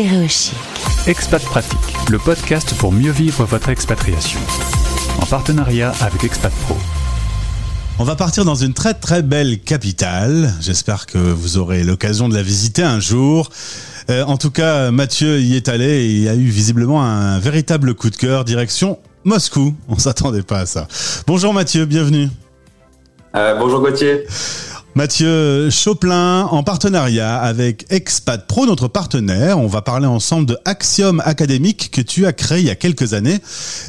Stéréochic. Expat Pratique, le podcast pour mieux vivre votre expatriation. En partenariat avec Expat Pro. On va partir dans une très très belle capitale. J'espère que vous aurez l'occasion de la visiter un jour. Euh, en tout cas, Mathieu y est allé et il a eu visiblement un véritable coup de cœur direction Moscou. On s'attendait pas à ça. Bonjour Mathieu, bienvenue. Euh, bonjour Gauthier. Mathieu Choplin, en partenariat avec Expat Pro, notre partenaire, on va parler ensemble de Axiom Académique que tu as créé il y a quelques années.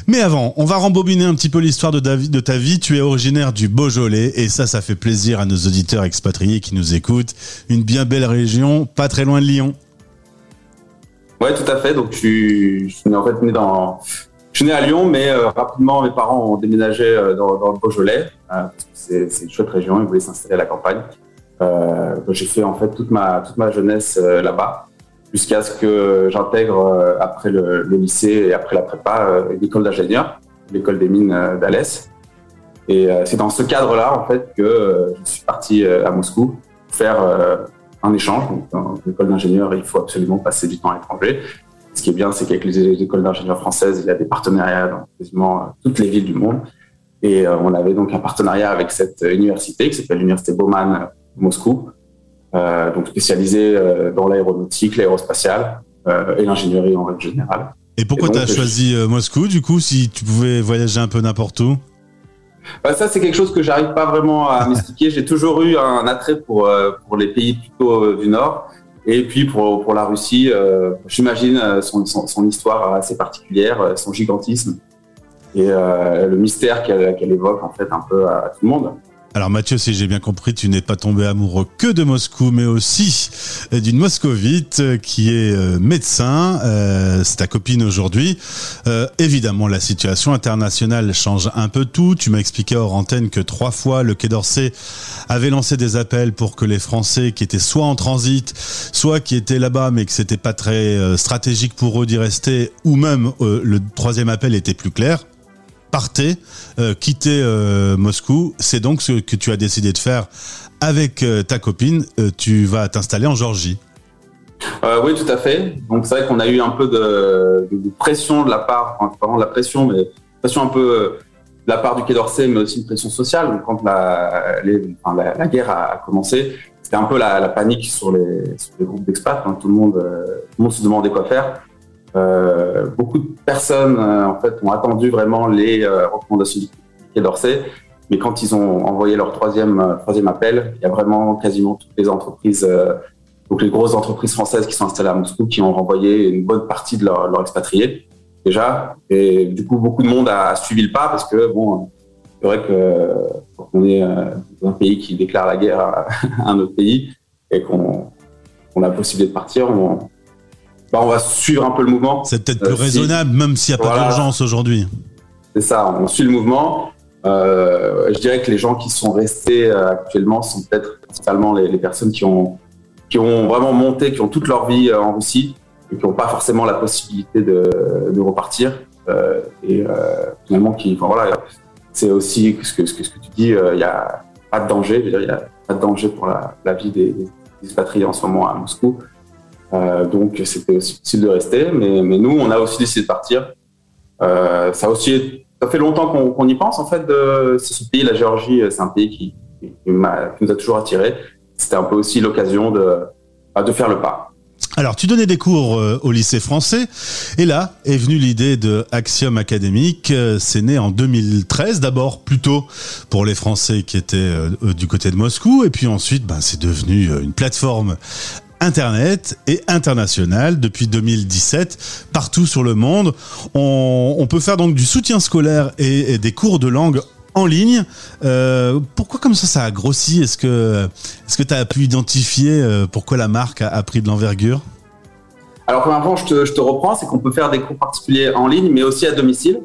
Mais avant, on va rembobiner un petit peu l'histoire de, ta vie. Tu es originaire du Beaujolais et ça, ça fait plaisir à nos auditeurs expatriés qui nous écoutent. Une bien belle région, pas très loin de Lyon. Ouais, tout à fait. Donc, je suis, je suis en fait né dans, je suis né à Lyon, mais euh, rapidement, mes parents ont déménagé euh, dans, le Beaujolais, euh, c'est une chouette région, ils voulaient s'installer à la campagne. J'ai fait en fait toute ma, toute ma jeunesse là-bas, jusqu'à ce que j'intègre, après le, le, lycée et après la prépa, l'école d'ingénieur, l'école des mines d'Alès. Et c'est dans ce cadre-là, en fait, que je suis parti à Moscou faire un échange. Donc, dans l'école d'ingénieur, il faut absolument passer du temps à l'étranger. Ce qui est bien, c'est qu'avec les écoles d'ingénieurs françaises, il y a des partenariats dans quasiment euh, toutes les villes du monde. Et euh, on avait donc un partenariat avec cette université qui s'appelle l'Université Bauman euh, Moscou, euh, donc spécialisée dans l'aéronautique, l'aérospatiale euh, et l'ingénierie en règle générale. Et pourquoi tu as choisi Moscou, du coup, si tu pouvais voyager un peu n'importe où? Bah, ça, c'est quelque chose que j'arrive pas vraiment à m'expliquer. J'ai toujours eu un attrait pour, pour les pays plutôt du Nord. Et puis pour, pour la Russie, euh, j'imagine euh, son, son, histoire assez particulière, euh, son gigantisme et le mystère qu'elle qu'elle évoque en fait un peu à tout le monde. Alors Mathieu, si j'ai bien compris, tu n'es pas tombé amoureux que de Moscou, mais aussi d'une moscovite qui est euh, médecin. Euh, c'est ta copine aujourd'hui. Euh, évidemment, la situation internationale change un peu tout. Tu m'as expliqué hors antenne que trois fois le Quai d'Orsay avait lancé des appels pour que les Français qui étaient soit en transit, soit qui étaient là-bas mais que c'était pas très stratégique pour eux d'y rester, ou même le troisième appel était plus clair partez, euh, quittez euh, Moscou. C'est donc ce que tu as décidé de faire avec euh, ta copine. tu vas t'installer en Géorgie. oui, tout à fait. Donc c'est vrai qu'on a eu un peu de, pression de la part, enfin, vraiment de la pression, mais pression un peu de la part du Quai d'Orsay, mais aussi une pression sociale. Donc, quand la, la, guerre a, commencé, c'était un peu la, panique sur les, groupes d'expats. Hein. Tout, le monde, tout le monde se demandait quoi faire. Euh, beaucoup de personnes euh, en fait ont attendu vraiment les euh, recommandations du Quai d'Orsay, mais quand ils ont envoyé leur troisième troisième appel, il y a vraiment quasiment toutes les entreprises, donc les grosses entreprises françaises qui sont installées à Moscou, qui ont renvoyé une bonne partie de leurs leur expatriés déjà, et du coup beaucoup de monde a suivi le pas parce que bon, c'est vrai que quand on est dans un pays qui déclare la guerre à, un autre pays et qu'on on a la possibilité de partir, on, bah, on va suivre un peu le mouvement. C'est peut-être plus euh, raisonnable, même s'il n'y a pas d'urgence aujourd'hui. C'est ça, on suit le mouvement. Euh, je dirais que les gens qui sont restés euh, actuellement sont peut-être principalement les, personnes qui ont, qui ont vraiment monté, qui ont toute leur vie en Russie et qui n'ont pas forcément la possibilité de, de repartir. et finalement, qui, voilà, c'est aussi ce que, ce que, ce que tu dis, il n'y a pas de danger, il n'y a pas de danger pour la, la vie des, des expatriés en ce moment à Moscou. Euh, donc c'était aussi possible de rester, mais, nous, on a aussi décidé de partir. Euh, ça aussi, ça fait longtemps qu'on y pense en fait. De, ce pays, la Géorgie, c'est un pays qui, nous a toujours attiré. C'était un peu aussi l'occasion de, bah, faire le pas. Alors, tu donnais des cours euh, au lycée français, et là est venue l'idée de Axiom Académique. C'est né en 2013, d'abord plutôt pour les Français qui étaient du côté de Moscou, et puis ensuite, ben, c'est devenu une plateforme Internet et international depuis 2017 partout sur le monde. On, peut faire donc du soutien scolaire et, des cours de langue en ligne. Euh, pourquoi comme ça ça a grossi? Est-ce que est-ce que tu as pu identifier euh, pourquoi la marque a, pris de l'envergure? Alors premièrement, je te, je te reprends, c'est qu'on peut faire des cours particuliers en ligne, mais aussi à domicile.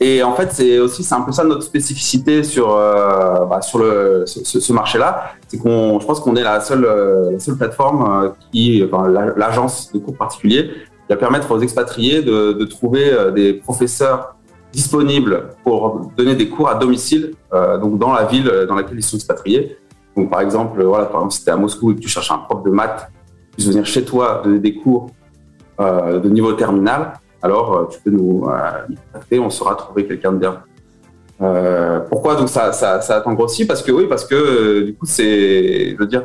Et en fait, c'est aussi c'est un peu ça notre spécificité sur euh, bah, sur le ce, marché-là, c'est qu'on je pense qu'on est la seule euh, seule plateforme euh, qui l'agence de cours particuliers qui va permettre aux expatriés de, de trouver des professeurs disponibles pour donner des cours à domicile, donc dans la ville dans laquelle ils sont expatriés. Donc par exemple, voilà, par exemple, si tu es à Moscou et que tu cherches un prof de maths, puisse venir chez toi donner des cours de niveau terminal, alors tu peux nous, contacter, on saura trouver quelqu'un de bien. pourquoi donc ça, ça, ça attend Parce que oui, parce que du coup c'est, je veux dire,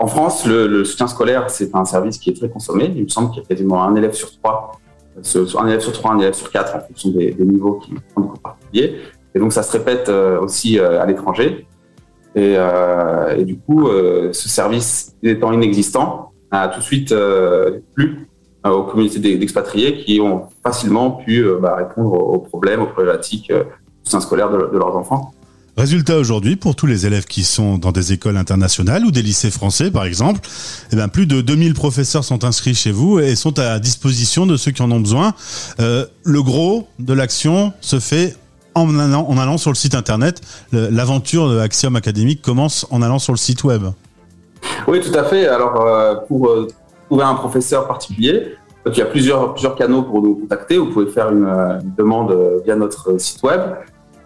en France, le, soutien scolaire, c'est un service qui est très consommé. Il me semble qu'il y a quasiment un élève sur trois, un élève sur trois, un élève sur quatre en fonction des, niveaux qui cours particuliers. Et donc, ça se répète euh, aussi euh, à l'étranger. Et, euh, du coup, ce service étant inexistant, a tout de suite plu aux communautés d'expatriés qui ont facilement pu bah, répondre aux problèmes, aux problématiques du soutien scolaire de leurs enfants. Résultat aujourd'hui, pour tous les élèves qui sont dans des écoles internationales ou des lycées français, par exemple, eh bien, plus de 2000 professeurs sont inscrits chez vous et sont à disposition de ceux qui en ont besoin. Euh, le gros de l'action se fait en allant, en allant sur le site internet. L'aventure de Axiom Académique commence en allant sur le site web. Oui, tout à fait. Alors, euh, pour euh, trouver un professeur particulier, il y a plusieurs, plusieurs canaux pour nous contacter. Vous pouvez faire une demande via notre site web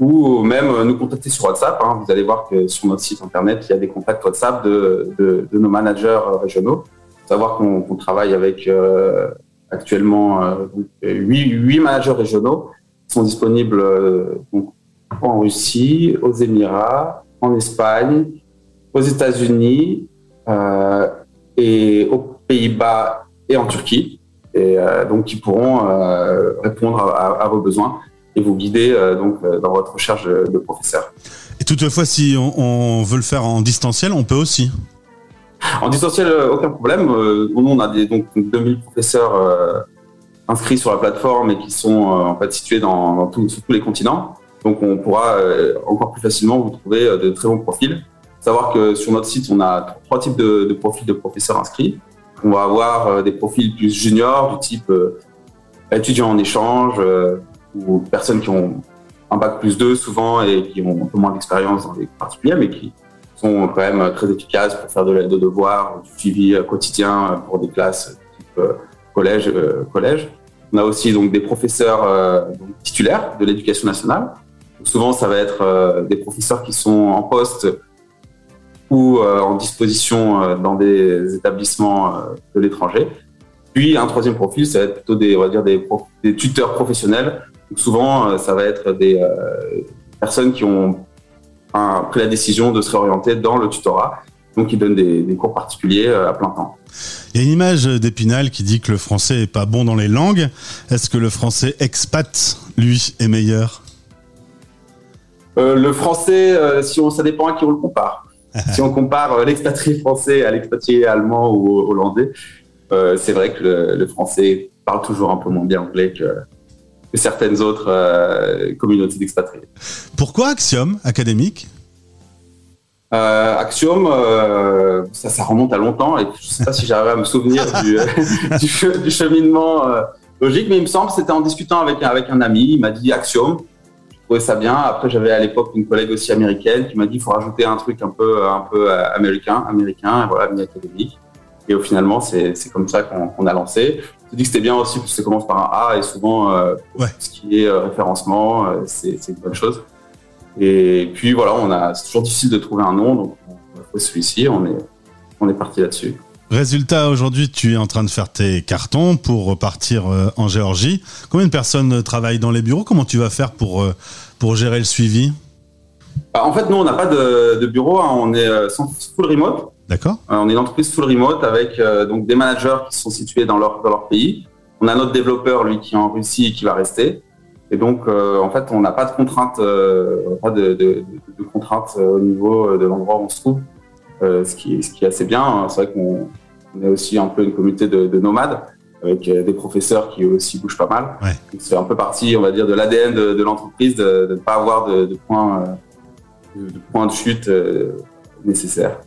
ou même euh, nous contacter sur WhatsApp. Hein. Vous allez voir que sur notre site internet, il y a des contacts WhatsApp de, nos managers euh, régionaux. Il faut savoir qu'on travaille avec euh, actuellement huit managers régionaux qui sont disponibles en Russie, aux Émirats, en Espagne, aux États-Unis et aux Pays-Bas et en Turquie. Et donc, qui pourront répondre à vos besoins et vous guider euh, donc euh, dans votre recherche de, professeur. Et toutefois, si on, veut le faire en distanciel, on peut aussi. En distanciel, euh, aucun problème. Nous, on a des, donc 2000 professeurs inscrits sur la plateforme et qui sont en fait situés dans, sur tous les continents. Donc, on pourra encore plus facilement vous trouver de très bons profils. Savoir que sur notre site, on a trois types de, de profils de professeurs inscrits. On va avoir des profils plus juniors, du type étudiant en échange, ou personnes qui ont un bac plus 2 souvent et qui ont un peu moins d'expérience dans les particuliers, mais qui sont quand même très efficaces pour faire de l'aide de devoirs, du suivi quotidien pour des classes type euh, collège. Euh, collège. On a aussi donc des professeurs euh, titulaires de l'éducation nationale. souvent, ça va être des professeurs qui sont en poste ou en disposition dans des établissements de l'étranger. Puis un troisième profil, ça va être plutôt des, on va dire des, des tuteurs professionnels souvent, euh, ça va être des euh, personnes qui ont pris la décision de se réorienter dans le tutorat, donc ils donnent des, cours particuliers euh, à plein temps. Il y a une image d'Épinal qui dit que le français est pas bon dans les langues. Est-ce que le français expat, lui, est meilleur? Le français, si on, ça dépend à qui on le compare. Si on compare l'expatrié français à l'expatrié allemand ou hollandais, c'est vrai que le, le, français parle toujours un peu moins bien anglais que, que certaines autres euh, communautés d'expatriés. Pourquoi Axiom académique? Euh, Axiom, euh, ça, ça, remonte à longtemps et je ne sais pas si j'arrive à me souvenir du, du, cheminement logique, mais il me semble que c'était en discutant avec, avec un ami, il m'a dit Axiom, ça bien. Après, j'avais à l'époque une collègue aussi américaine qui m'a dit il faut rajouter un truc un peu, un peu américain, américain, et voilà, académique. Et au finalement, c'est comme ça qu'on a lancé. Je dis que c'était bien aussi parce que ça commence par un A et souvent, euh, ce qui est euh, référencement, euh, c'est une bonne chose. Et puis voilà, on a, c'est toujours difficile de trouver un nom, donc on a celui-ci, on est, on est parti là-dessus. Résultat, aujourd'hui, tu es en train de faire tes cartons pour repartir en Géorgie. Combien de personnes travaillent dans les bureaux? Comment tu vas faire pour, pour gérer le suivi bah, En fait, nous, on n'a pas de, de bureau, hein. on est sans full remote. D'accord. Euh, on est une entreprise full remote avec euh, donc des managers qui sont situés dans leur, dans leur pays. On a notre développeur, lui, qui est en Russie et qui va rester. Et donc, euh, en fait, on n'a pas de contraintes, pas de, de, de, contraintes au niveau de l'endroit où on se trouve, ce, qui, ce qui est assez bien. C'est vrai qu'on est aussi un peu une communauté de, nomades avec des professeurs qui aussi bougent pas mal. C'est un peu partie, on va dire, de l'ADN de, l'entreprise de ne pas avoir de, points, de, points de chute nécessaires.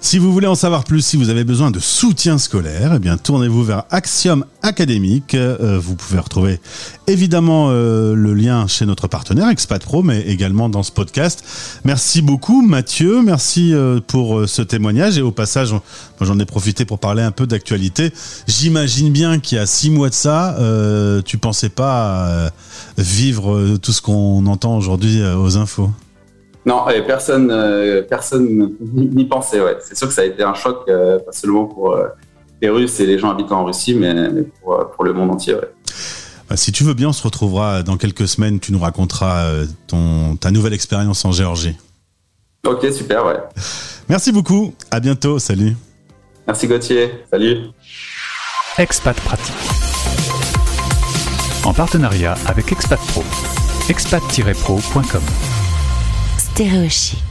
Si vous voulez en savoir plus, si vous avez besoin de soutien scolaire, eh bien tournez-vous vers Axiom Académique. Euh, vous pouvez retrouver évidemment euh, le lien chez notre partenaire Expat Pro, mais également dans ce podcast. Merci beaucoup Mathieu, merci euh, pour ce témoignage et au passage, j'en ai profité pour parler un peu d'actualité. J'imagine bien qu'il y a six mois de ça, tu pensais pas vivre tout ce qu'on entend aujourd'hui aux infos. Non, personne, euh, personne n'y pensait. Ouais. C'est sûr que ça a été un choc, euh, pas seulement pour, euh, les Russes et les gens habitant en Russie, mais, pour, pour, le monde entier. Ouais. Si tu veux bien, on se retrouvera dans quelques semaines. Tu nous raconteras ton, ta nouvelle expérience en Géorgie. Ok, super, ouais. Merci beaucoup. À bientôt. Salut. Merci Gauthier. Salut. Expat Pratique. En partenariat avec Expat Pro. expat-pro.com. Stéréochic.